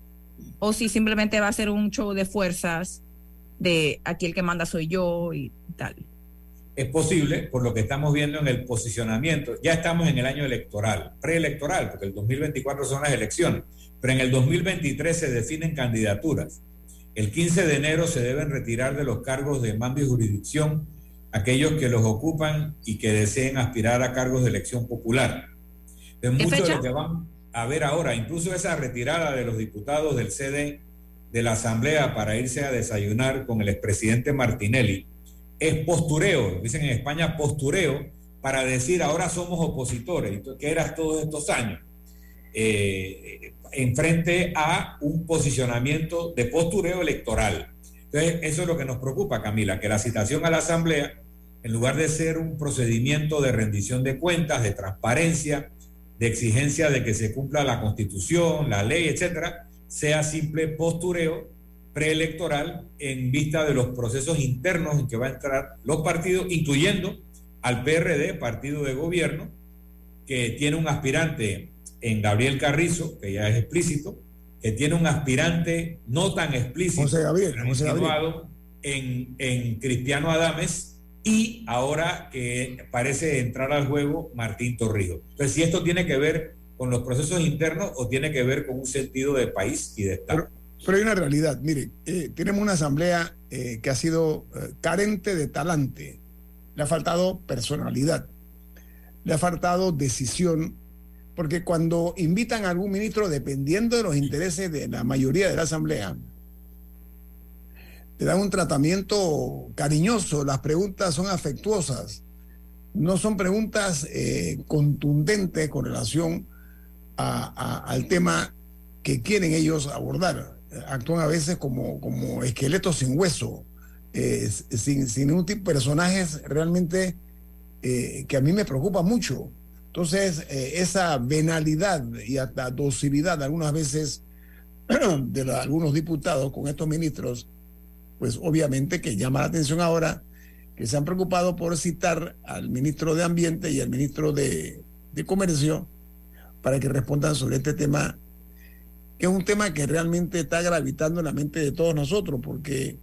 Speaker 3: o si simplemente va a ser un show de fuerzas de aquí el que manda soy yo y tal
Speaker 2: es posible, por lo que estamos viendo en el posicionamiento, ya estamos en el año electoral, preelectoral, porque el 2024 son las elecciones, pero en el 2023 se definen candidaturas. El 15 de enero se deben retirar de los cargos de mando y jurisdicción aquellos que los ocupan y que deseen aspirar a cargos de elección popular. De mucho de lo que van a ver ahora, incluso esa retirada de los diputados del CD de la Asamblea para irse a desayunar con el expresidente Martinelli, es postureo, dicen en España postureo, para decir ahora somos opositores, que eras todos estos años, eh, en frente a un posicionamiento de postureo electoral. Entonces, eso es lo que nos preocupa, Camila, que la citación a la Asamblea, en lugar de ser un procedimiento de rendición de cuentas, de transparencia, de exigencia de que se cumpla la Constitución, la ley, etcétera, sea simple postureo preelectoral en vista de los procesos internos en que va a entrar los partidos, incluyendo al PRD, partido de gobierno, que tiene un aspirante en Gabriel Carrizo, que ya es explícito, que tiene un aspirante no tan explícito,
Speaker 1: José Gabriel,
Speaker 2: En, en Cristiano Adames y ahora que parece entrar al juego Martín Torrijos. Entonces, si esto tiene que ver con los procesos internos o tiene que ver con un sentido de país y de Estado.
Speaker 1: Pero hay una realidad, mire, eh, tenemos una asamblea eh, que ha sido eh, carente de talante, le ha faltado personalidad, le ha faltado decisión, porque cuando invitan a algún ministro, dependiendo de los intereses de la mayoría de la asamblea, le dan un tratamiento cariñoso, las preguntas son afectuosas, no son preguntas contundentes con relación al tema que quieren ellos abordar actúan a veces como, como esqueletos sin hueso, eh, sin, sin ningún tipo de personajes realmente eh, que a mí me preocupa mucho. Entonces, eh, esa venalidad y hasta docilidad algunas veces de algunos diputados con estos ministros, pues obviamente que llama la atención ahora que se han preocupado por citar al ministro de Ambiente y al ministro de, de Comercio para que respondan sobre este tema que es un tema que realmente está gravitando en la mente de todos nosotros, porque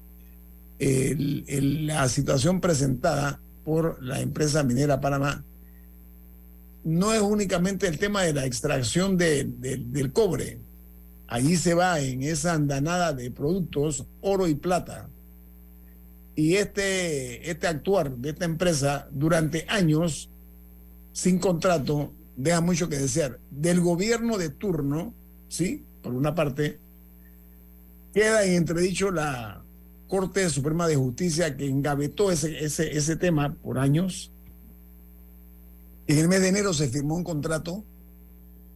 Speaker 1: la situación presentada por la empresa minera Panamá no es únicamente el tema de la extracción del cobre. Allí se va en esa andanada de productos oro y plata. Y este, este actuar de esta empresa durante años sin contrato deja mucho que desear. Del gobierno de turno, ¿sí? por una parte, queda en entredicho la Corte Suprema de Justicia que engavetó ese, ese, ese tema por años. En el mes de enero se firmó un contrato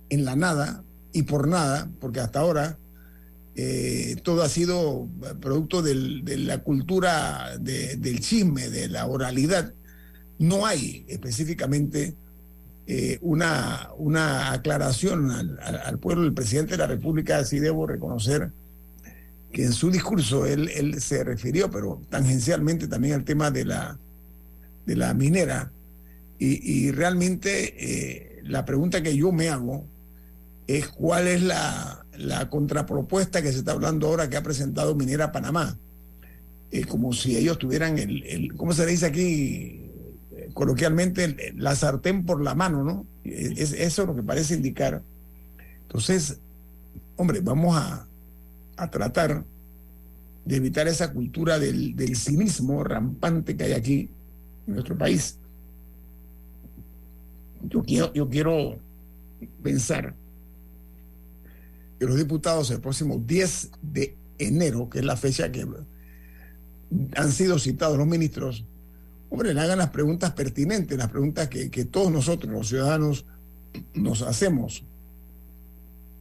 Speaker 1: en la nada y por nada, porque hasta ahora eh, todo ha sido producto de la cultura del chisme, de la oralidad. No hay específicamente eh, una, una aclaración al, pueblo. El presidente de la República, sí debo reconocer que en su discurso él, él se refirió, pero tangencialmente también al tema de la, de la minera. Y, realmente eh, la pregunta que yo me hago es cuál es la, la, contrapropuesta que se está hablando ahora que ha presentado Minera Panamá. como si ellos tuvieran el, ¿cómo se dice aquí? coloquialmente la sartén por la mano, ¿no? Es, eso es lo que parece indicar. Entonces, hombre, vamos a, a tratar de evitar esa cultura del, del, cinismo rampante que hay aquí en nuestro país. Yo quiero, yo quiero pensar que los diputados el próximo 10 de enero, que es la fecha que han sido citados los ministros, hombre, le hagan las preguntas pertinentes, las preguntas que, todos nosotros, los ciudadanos, nos hacemos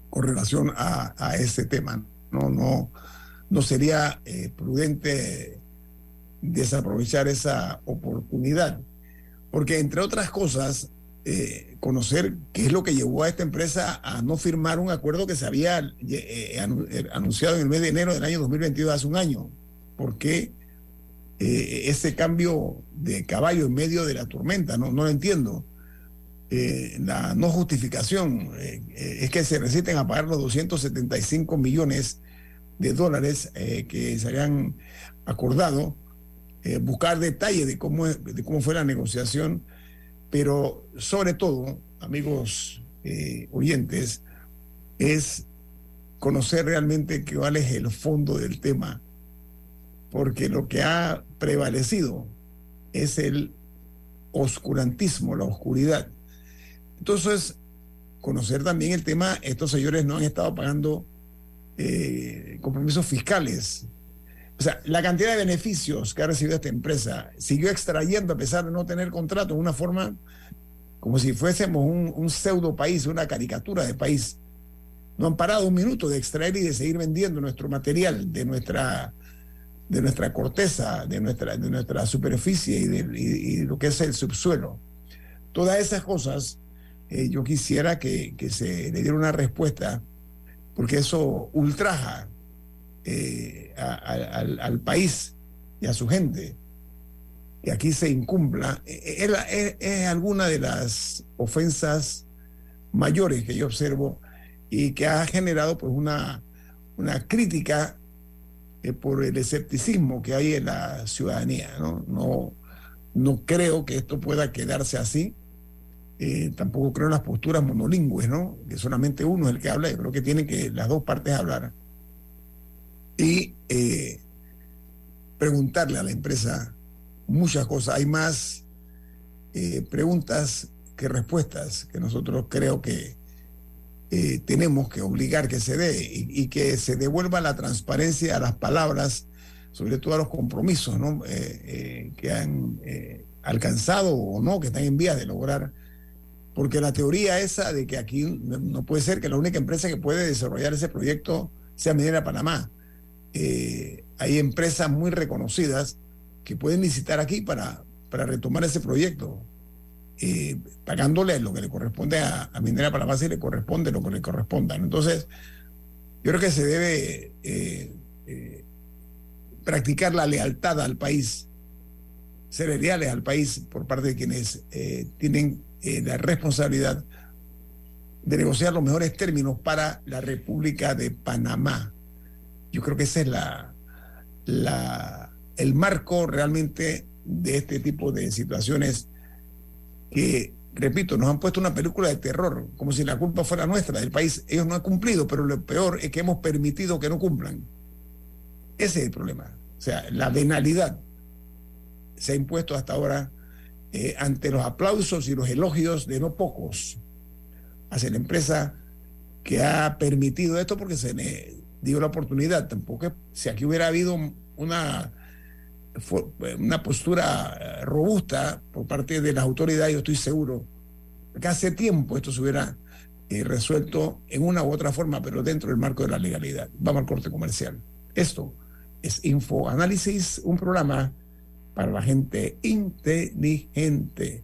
Speaker 1: con relación a, ese tema. No, no, no sería eh, prudente desaprovechar esa oportunidad. Porque entre otras cosas, eh, conocer qué es lo que llevó a esta empresa a no firmar un acuerdo que se había eh, anunciado en el mes de enero del año 2022, hace un año. ¿Por qué ese cambio de caballo en medio de la tormenta? No, no lo entiendo. la no justificación es que se resisten a pagar los 275 millones de dólares que se habían acordado eh, buscar detalles de cómo, de cómo fue la negociación, pero sobre todo, amigos eh, oyentes, es conocer realmente cuál es el fondo del tema, porque lo que ha prevalecido es el oscurantismo, la oscuridad. Entonces, conocer también el tema, estos señores no han estado pagando eh, compromisos fiscales o sea, la cantidad de beneficios que ha recibido esta empresa siguió extrayendo a pesar de no tener contrato de una forma como si fuésemos un, pseudo país, una caricatura de país. No han parado un minuto de extraer y de seguir vendiendo nuestro material, de nuestra, de nuestra corteza, de nuestra, de nuestra superficie y de, lo que es el subsuelo. Todas esas cosas, eh, yo quisiera que, que se le diera una respuesta, porque eso ultraja eh, al, país y a su gente, que aquí se incumpla, eh, eh, es, alguna de las ofensas mayores que yo observo y que ha generado pues una, una crítica por el escepticismo que hay en la ciudadanía. No, no, no creo que esto pueda quedarse así. tampoco creo en las posturas monolingües, ¿no? Que solamente uno es el que habla. Yo creo que tienen que las dos partes hablar y eh, preguntarle a la empresa muchas cosas. Hay más eh, preguntas que respuestas que nosotros creo que eh, tenemos que obligar que se dé y, que se devuelva la transparencia a las palabras, sobre todo a los compromisos que han alcanzado o no, que están en vías de lograr. Porque la teoría esa de que aquí no puede ser que la única empresa que puede desarrollar ese proyecto sea Minera Panamá eh, hay empresas muy reconocidas que pueden visitar aquí para, para retomar ese proyecto, eh, pagándole lo que le corresponde a, a Minera Panamá si le corresponde lo que le corresponda. Entonces, yo creo que se debe eh, practicar la lealtad al país, ser leales al país por parte de quienes tienen la responsabilidad de negociar los mejores términos para la República de Panamá. Yo creo que ese es la, la, el marco realmente de este tipo de situaciones que, repito, nos han puesto una película de terror, como si la culpa fuera nuestra, del país. Ellos no han cumplido, pero lo peor es que hemos permitido que no cumplan. Ese es el problema. O sea, la venalidad se ha impuesto hasta ahora eh, ante los aplausos y los elogios de no pocos hacia la empresa que ha permitido esto porque se, dio la oportunidad. Tampoco si aquí hubiera habido una, una postura eh, robusta por parte de las autoridades, yo estoy seguro que hace tiempo esto se hubiera eh, resuelto en una u otra forma, pero dentro del marco de la legalidad. Vamos al corte comercial. Esto es Infoanálisis, un programa para la gente inteligente.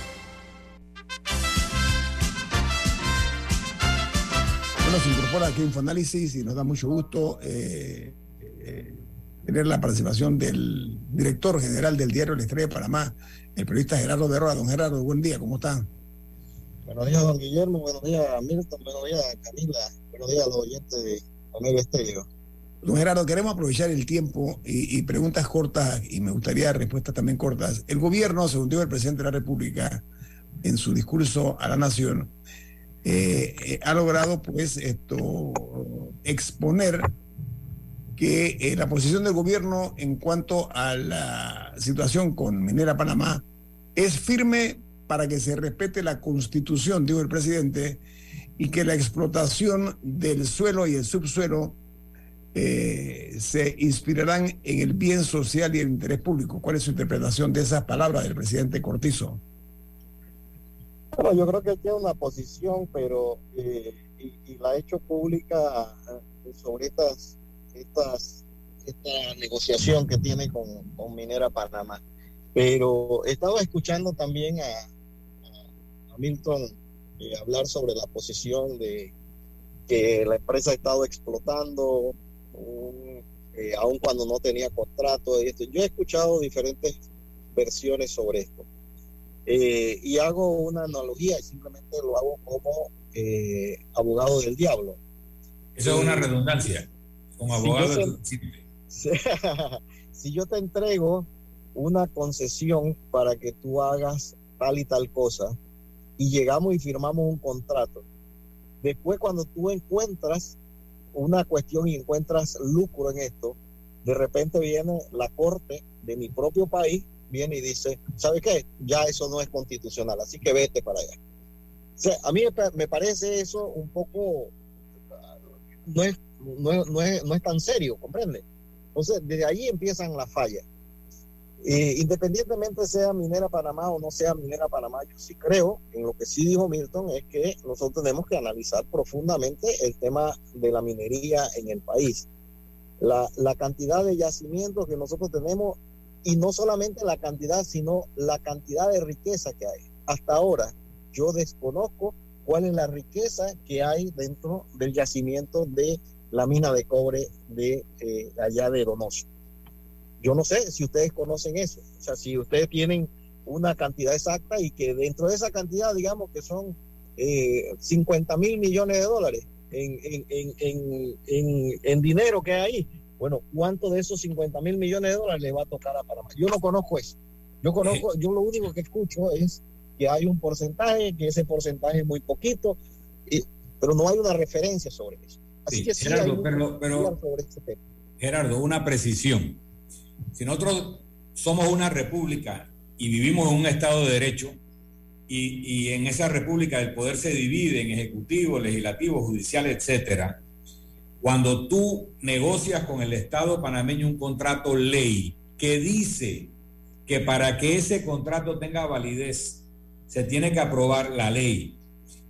Speaker 1: Nos incorpora aquí Infoanálisis y nos da mucho gusto eh, eh, tener la participación del director general del diario La Estrella de Panamá, el periodista Gerardo Berroa. Don Gerardo, buen día, ¿cómo están?
Speaker 6: Buenos días, don Guillermo, buenos días, Milton, buenos días, Camila, buenos días a los oyentes de Omega Estéreo.
Speaker 1: Don Gerardo, queremos aprovechar el tiempo y, preguntas cortas, y me gustaría respuestas también cortas. El gobierno, según dijo el presidente de la República en su discurso a la nación, eh, ha logrado pues esto exponer que eh, la posición del gobierno en cuanto a la situación con Minera Panamá es firme para que se respete la constitución, dijo el presidente, y que la explotación del suelo y el subsuelo eh, se inspirarán en el bien social y el interés público. ¿Cuál es su interpretación de esas palabras del presidente Cortizo?
Speaker 6: Bueno, yo creo que tiene una posición, pero eh, y, la ha hecho pública eh, sobre estas, estas, esta negociación que tiene con, con Minera Panamá. Pero he estado escuchando también a, a, Milton hablar sobre la posición de que la empresa ha estado explotando eh, aun cuando no tenía contrato. Esto. Yo he escuchado diferentes versiones sobre esto. Eh, y hago una analogía y simplemente lo hago como eh, abogado del diablo.
Speaker 2: Eso es una redundancia, como abogado
Speaker 6: si si yo te entrego una concesión para que tú hagas tal y tal cosa y llegamos y firmamos un contrato, después cuando tú encuentras una cuestión y encuentras lucro en esto, de repente viene la corte de mi propio país, viene y dice, ¿sabe qué? Ya eso no es constitucional, así que vete para allá. O sea, a mí me parece eso un poco, no es, no, no es, no es tan serio, ¿comprende? Entonces, desde ahí empiezan las fallas. Eh, independientemente sea minera Panamá o no sea minera Panamá, yo sí creo, en lo que sí dijo Milton, es que nosotros tenemos que analizar profundamente el tema de la minería en el país. La, la cantidad de yacimientos que nosotros tenemos, y no solamente la cantidad, sino la cantidad de riqueza que hay. Hasta ahora, yo desconozco cuál es la riqueza que hay dentro del yacimiento de la mina de cobre de eh, allá de Donoso. Yo no sé si ustedes conocen eso, o sea, si ustedes tienen una cantidad exacta y que dentro de esa cantidad, digamos que son eh, 50 mil millones de dólares en, en, en, en, dinero que hay. Bueno, ¿cuánto de esos 50 mil millones de dólares le va a tocar a Panamá? Yo no conozco eso. Yo conozco, yo lo único que escucho es que hay un porcentaje, que ese porcentaje es muy poquito, pero no hay una referencia sobre eso. Así que sí
Speaker 2: Gerardo, pero, pero Gerardo, una precisión. Si nosotros somos una república y vivimos en un Estado de Derecho, y, en esa república el poder se divide en ejecutivo, legislativo, judicial, etcétera, cuando tú negocias con el Estado panameño un contrato ley que dice que para que ese contrato tenga validez se tiene que aprobar la ley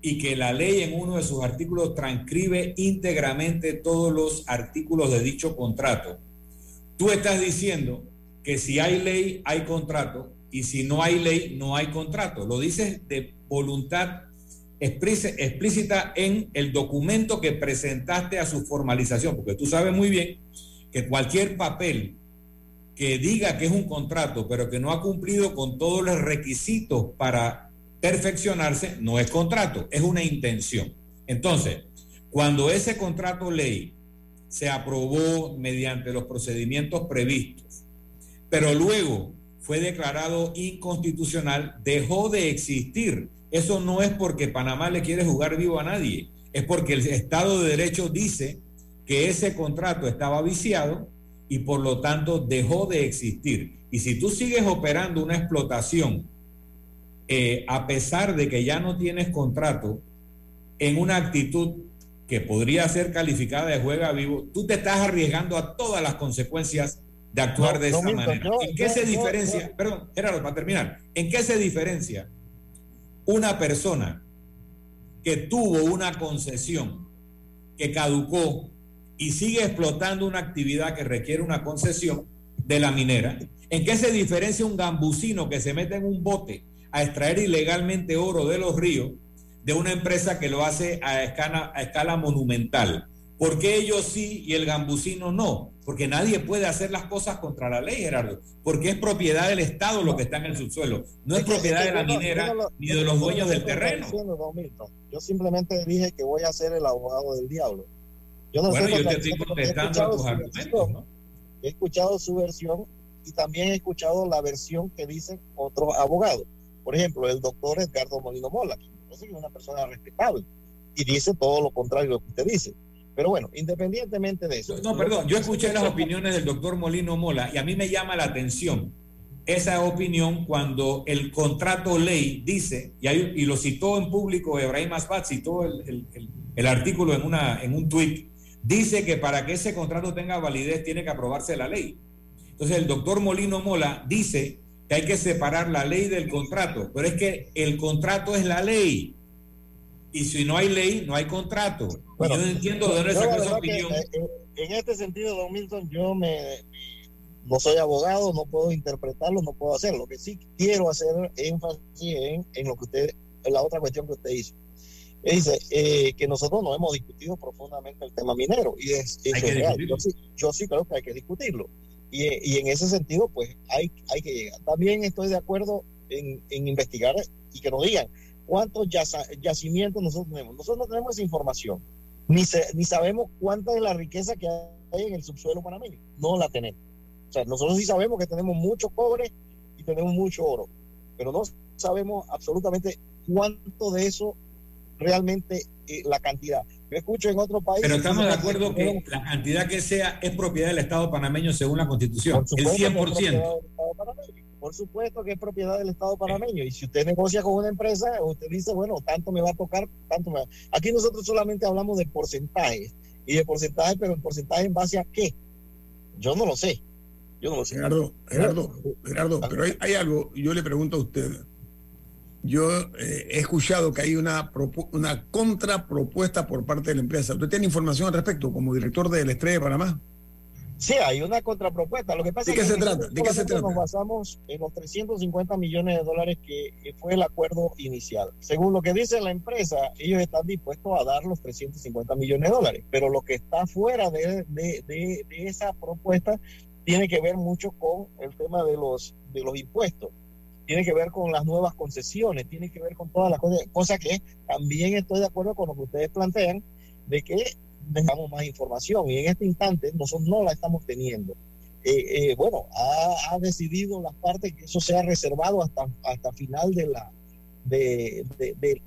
Speaker 2: y que la ley en uno de sus artículos transcribe íntegramente todos los artículos de dicho contrato Tú estás diciendo que si hay ley, hay contrato, y si no hay ley, no hay contrato. Lo dices de voluntad explícita en el documento que presentaste a su formalización, porque tú sabes muy bien que cualquier papel que diga que es un contrato, pero que no ha cumplido con todos los requisitos para perfeccionarse, no es contrato, es una intención. Entonces, cuando ese contrato ley se aprobó mediante los procedimientos previstos, pero luego fue declarado inconstitucional, dejó de existir. Eso no es porque Panamá le quiere jugar vivo a nadie, es porque el Estado de Derecho dice que ese contrato estaba viciado y por lo tanto dejó de existir. Y si tú sigues operando una explotación, eh, a pesar de que ya no tienes contrato, en una actitud que podría ser calificada de juega vivo, tú te estás arriesgando a todas las consecuencias de actuar de esa manera. ¿En qué se diferencia? Perdón, Gerardo, para terminar, ¿en qué se diferencia una persona que tuvo una concesión que caducó y sigue explotando una actividad que requiere una concesión de la minera? ¿En qué se diferencia un gambusino que se mete en un bote a extraer ilegalmente oro de los ríos de una empresa que lo hace a escala, monumental. ¿Por qué ellos sí y el gambusino no? Porque nadie puede hacer las cosas contra la ley, Gerardo, porque es propiedad del Estado lo que está en el subsuelo, no es, propiedad de la minera ni de los dueños del terreno.
Speaker 6: Yo simplemente dije que voy a ser el abogado del diablo.
Speaker 2: Yo no bueno, yo te estoy contestando tus argumentos, ¿no?
Speaker 6: He escuchado su versión y también he escuchado la versión que dicen otros abogados. Por ejemplo, el doctor Edgardo Molino Mola, que es una persona respetable y dice todo lo contrario de lo que usted dice. Pero bueno, independientemente de eso.
Speaker 2: No, perdón, yo escuché las opiniones del doctor Molino Mola y a mí me llama la atención esa opinión cuando el contrato ley dice, y, y lo citó en público Ebrahim Asbat, citó el, el, el, artículo en, una, en un tuit, dice que para que ese contrato tenga validez tiene que aprobarse la ley. Entonces el doctor Molino Mola dice que hay que separar la ley del contrato, pero es que el contrato es la ley. Y si no hay ley, no hay contrato. yo no entiendo de dónde sacó esa opinión.
Speaker 6: Eh, eh, en este sentido, don Milton, yo me no soy abogado, no puedo interpretarlo, no puedo hacerlo. Lo que sí quiero hacer énfasis en, en lo que usted, en la otra cuestión que usted hizo. dice eh, que nosotros no hemos discutido profundamente el tema minero y es, es real. Yo sí, yo sí creo que hay que discutirlo. Y, y, en ese sentido, pues hay, hay que llegar. También estoy de acuerdo en, en investigar y que nos digan cuántos yacimientos nosotros tenemos. Nosotros no tenemos esa información, ni, ni sabemos cuánta es la riqueza que hay en el subsuelo panameño. No la tenemos. O sea, nosotros sí sabemos que tenemos mucho cobre y tenemos mucho oro, pero no sabemos absolutamente cuánto de eso realmente eh, la cantidad. Yo escucho en otro país.
Speaker 2: Pero estamos de acuerdo que, la cantidad que sea es propiedad del Estado panameño según la Constitución, el 100%.
Speaker 6: Por supuesto que es propiedad del Estado panameño. Y si usted negocia con una empresa, usted dice, bueno, tanto me va a tocar, tanto me va. Aquí nosotros solamente hablamos de porcentajes. Y de porcentaje, pero en porcentaje en base a qué? Yo no lo sé. Yo no lo sé.
Speaker 1: Gerardo, Gerardo, Gerardo, pero hay, hay algo, yo le pregunto a usted yo eh, he escuchado que hay una, una contrapropuesta por parte de la empresa. ¿Usted tiene información al respecto como director de la Estrella de Panamá?
Speaker 6: Sí, hay una contrapropuesta. Lo que pasa
Speaker 1: ¿De qué
Speaker 6: es
Speaker 1: que se trata? ¿De qué se trata?
Speaker 6: Nos basamos en los 350 millones de dólares que fue el acuerdo inicial. Según lo que dice la empresa, ellos están dispuestos a dar los 350 millones de dólares, pero lo que está fuera de, de, de, de esa propuesta tiene que ver mucho con el tema de los, de los impuestos tiene que ver con las nuevas concesiones, tiene que ver con todas las cosas, cosa que también estoy de acuerdo con lo que ustedes plantean, de que tengamos más información y en este instante nosotros no la estamos teniendo. Eh, eh, bueno, ha, decidido las partes que eso sea reservado hasta, hasta final de la, de,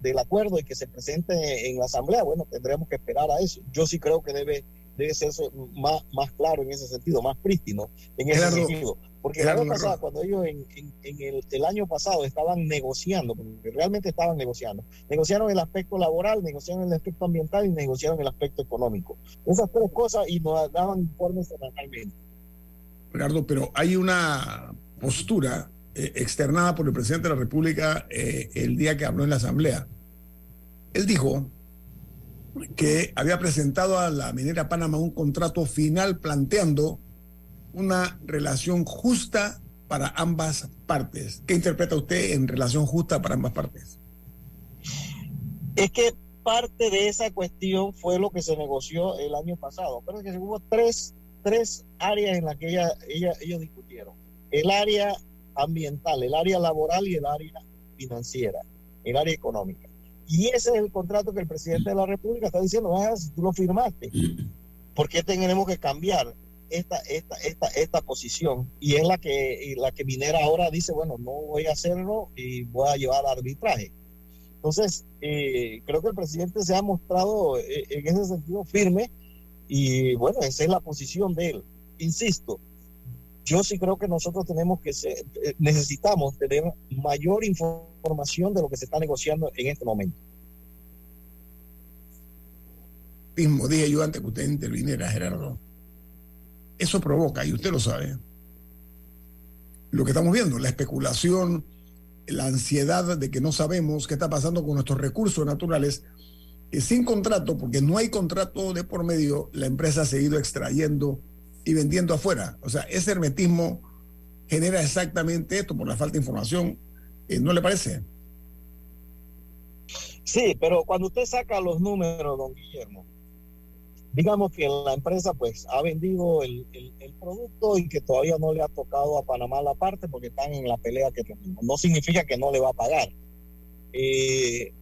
Speaker 6: del acuerdo y que se presente en la asamblea. Bueno, tendremos que esperar a eso. Yo sí creo que debe, debe ser más, más claro en ese sentido, más prístino en ese sentido. Porque la vez pasada, cuando ellos en, el, año pasado estaban negociando, porque realmente estaban negociando, negociaron el aspecto laboral, negociaron el aspecto ambiental y negociaron el aspecto económico. Esas tres cosas y nos daban informes semanalmente.
Speaker 1: Ricardo, pero hay una postura eh, externada por el presidente de la República eh, el día que habló en la Asamblea. Él dijo que había presentado a la minera Panamá un contrato final planteando una relación justa para ambas partes. ¿Qué interpreta usted en relación justa para ambas partes?
Speaker 6: Es que parte de esa cuestión fue lo que se negoció el año pasado. Pero que hubo tres, tres áreas en las que ella, ellos discutieron. El área ambiental, el área laboral y el área financiera, el área económica. Y ese es el contrato que el presidente de la República está diciendo, ah, si tú lo firmaste, ¿por qué tenemos que cambiar? Esta, esta, esta, esta posición y es la que, la que Minera ahora dice, bueno, no voy a hacerlo y voy a llevar arbitraje. Entonces, eh, creo que el presidente se ha mostrado eh, en ese sentido firme y bueno, esa es la posición de él. Insisto, yo sí creo que nosotros tenemos que ser, eh, necesitamos tener mayor información de lo que se está negociando en este momento.
Speaker 1: Mismo dije yo antes que usted interviniera, Gerardo eso provoca, y usted lo sabe, lo que estamos viendo, la especulación, la ansiedad de que no sabemos qué está pasando con nuestros recursos naturales, que sin contrato, porque no hay contrato de por medio, la empresa ha seguido extrayendo y vendiendo afuera. O sea, ese hermetismo genera exactamente esto por la falta de información. Eh, ¿No le parece?
Speaker 6: Sí, pero cuando usted saca los números, don Guillermo, digamos que la empresa pues ha vendido el, producto y que todavía no le ha tocado a Panamá la parte porque están en la pelea que tenemos. No significa que no le va a pagar. Eh,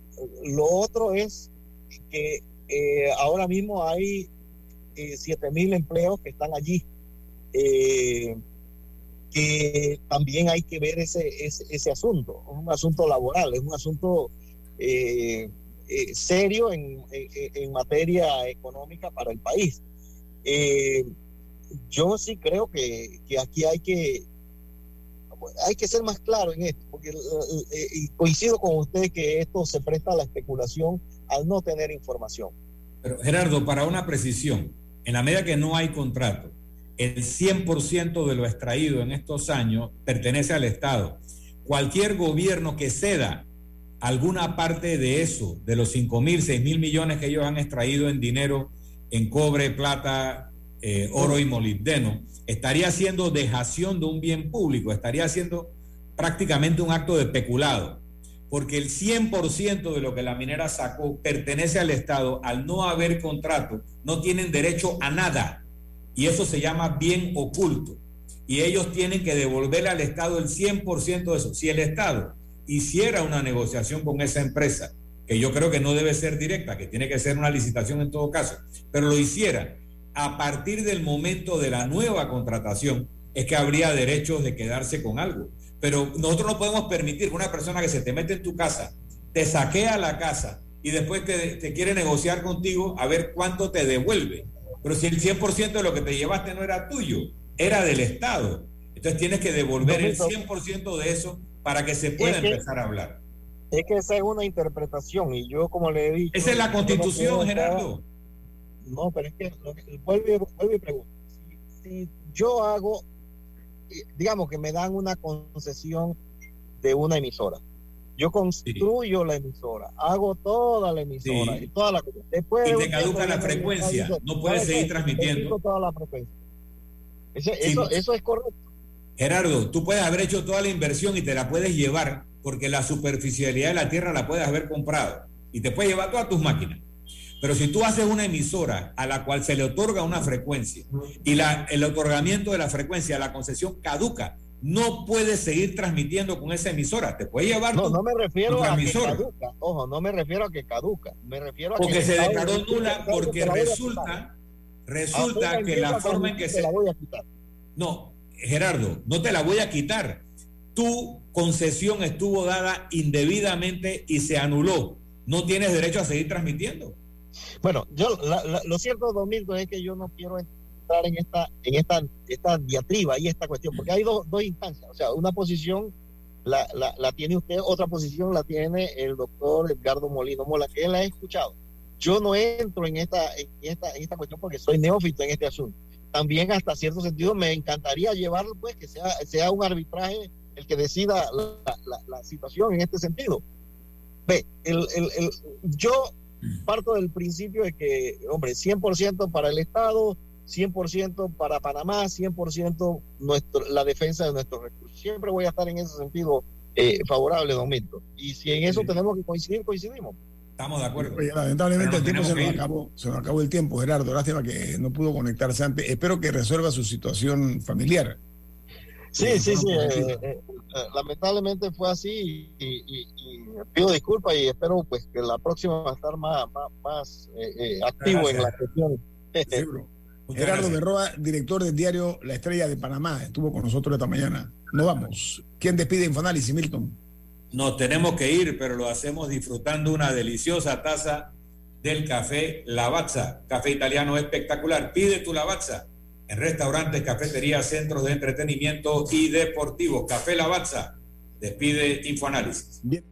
Speaker 6: lo otro es que eh, ahora mismo hay eh, 7 mil empleos que están allí. Eh, que también hay que ver ese, ese, asunto. Es un asunto laboral, es un asunto eh, eh, serio en, en, materia económica para el país. Eh, yo sí creo que, que, aquí hay que hay que ser más claro en esto, porque coincido con usted que esto se presta a la especulación al no tener información.
Speaker 2: Pero Gerardo, para una precisión, en la medida que no hay contrato, el 100% de lo extraído en estos años pertenece al Estado. Cualquier gobierno que ceda alguna parte de eso, de los 5 mil, 6 mil millones que ellos han extraído en dinero, en cobre, plata, eh, oro y molibdeno, estaría haciendo dejación de un bien público, estaría haciendo prácticamente un acto de peculado, porque el 100% de lo que la minera sacó pertenece al Estado, al no haber contrato, no tienen derecho a nada y eso se llama bien oculto. Y ellos tienen que devolverle al Estado el 100% de eso. Si el Estado hiciera una negociación con esa empresa, que yo creo que no debe ser directa, que tiene que ser una licitación en todo caso, pero lo hiciera a partir del momento de la nueva contratación, es que habría derechos de quedarse con algo. Pero nosotros no podemos permitir que una persona que se te mete en tu casa, te saquea la casa y después te, te quiere negociar contigo a ver cuánto te devuelve. Pero si el 100% de lo que te llevaste no era tuyo, era del Estado. Entonces tienes que devolver el 100% de eso para que se pueda empezar a hablar.
Speaker 6: Es que esa es una interpretación y yo como le he dicho...
Speaker 2: Esa es la constitución, Gerardo.
Speaker 6: No, pero es que, vuelve, vuelve y pregunta. Si, yo hago, digamos que me dan una concesión de una emisora, yo construyo la emisora, hago toda la emisora y toda la
Speaker 2: después y te caduca la frecuencia, no puedes seguir transmitiendo.
Speaker 6: Toda la frecuencia. Eso, eso, es correcto.
Speaker 2: Gerardo, tú puedes haber hecho toda la inversión y te la puedes llevar porque la superficialidad de la tierra la puedes haber comprado y te puedes llevar todas tus máquinas. Pero si tú haces una emisora a la cual se le otorga una frecuencia y la, el otorgamiento de la frecuencia, la concesión caduca, no puedes seguir transmitiendo con esa emisora. Te puede llevar.
Speaker 6: No, no me refiero a que caduca. Ojo, no me refiero a que caduca. Me refiero a
Speaker 2: porque se declaró nula porque resulta, resulta que la forma en que se.
Speaker 6: la voy a quitar.
Speaker 2: No, Gerardo, no te la voy a quitar. Tu concesión estuvo dada indebidamente y se anuló. No tienes derecho a seguir transmitiendo.
Speaker 6: Bueno, yo lo cierto, Domingo, es que yo no quiero en esta, en esta, esta diatriba y esta cuestión, porque hay dos, dos instancias, o sea, una posición la, la, la, tiene usted, otra posición la tiene el doctor Edgardo Molino Mola, que él ha escuchado. Yo no entro en esta, en esta, en esta cuestión porque soy neófito en este asunto. También hasta cierto sentido me encantaría llevarlo, pues, que sea, sea un arbitraje el que decida la, la, situación en este sentido. Ve, el, el, el, yo parto del principio de que, hombre, 100% para el Estado, 100% para Panamá, 100% nuestro, la defensa de nuestros recursos. Siempre voy a estar en ese sentido eh, favorable, don Milton. Y si en eso tenemos que coincidir, coincidimos.
Speaker 2: Estamos de acuerdo.
Speaker 1: lamentablemente el tiempo se nos, acabó, se nos acabó el tiempo, Gerardo. Lástima que no pudo conectarse antes. Espero que resuelva su situación familiar.
Speaker 6: Sí, sí, sí. Eh, eh, lamentablemente fue así y, pido disculpas y espero pues que la próxima va a estar más, más, activo en la cuestión.
Speaker 1: Gerardo Berroa, director del diario La Estrella de Panamá, estuvo con nosotros esta mañana. Nos vamos. ¿Quién despide Infoanálisis, Milton?
Speaker 2: Nos tenemos que ir, pero lo hacemos disfrutando una deliciosa taza del café Lavazza, café italiano espectacular. Pide tu Lavazza en restaurantes, cafeterías, centros de entretenimiento y deportivos. Café Lavazza. Despide Infoanálisis. Bien.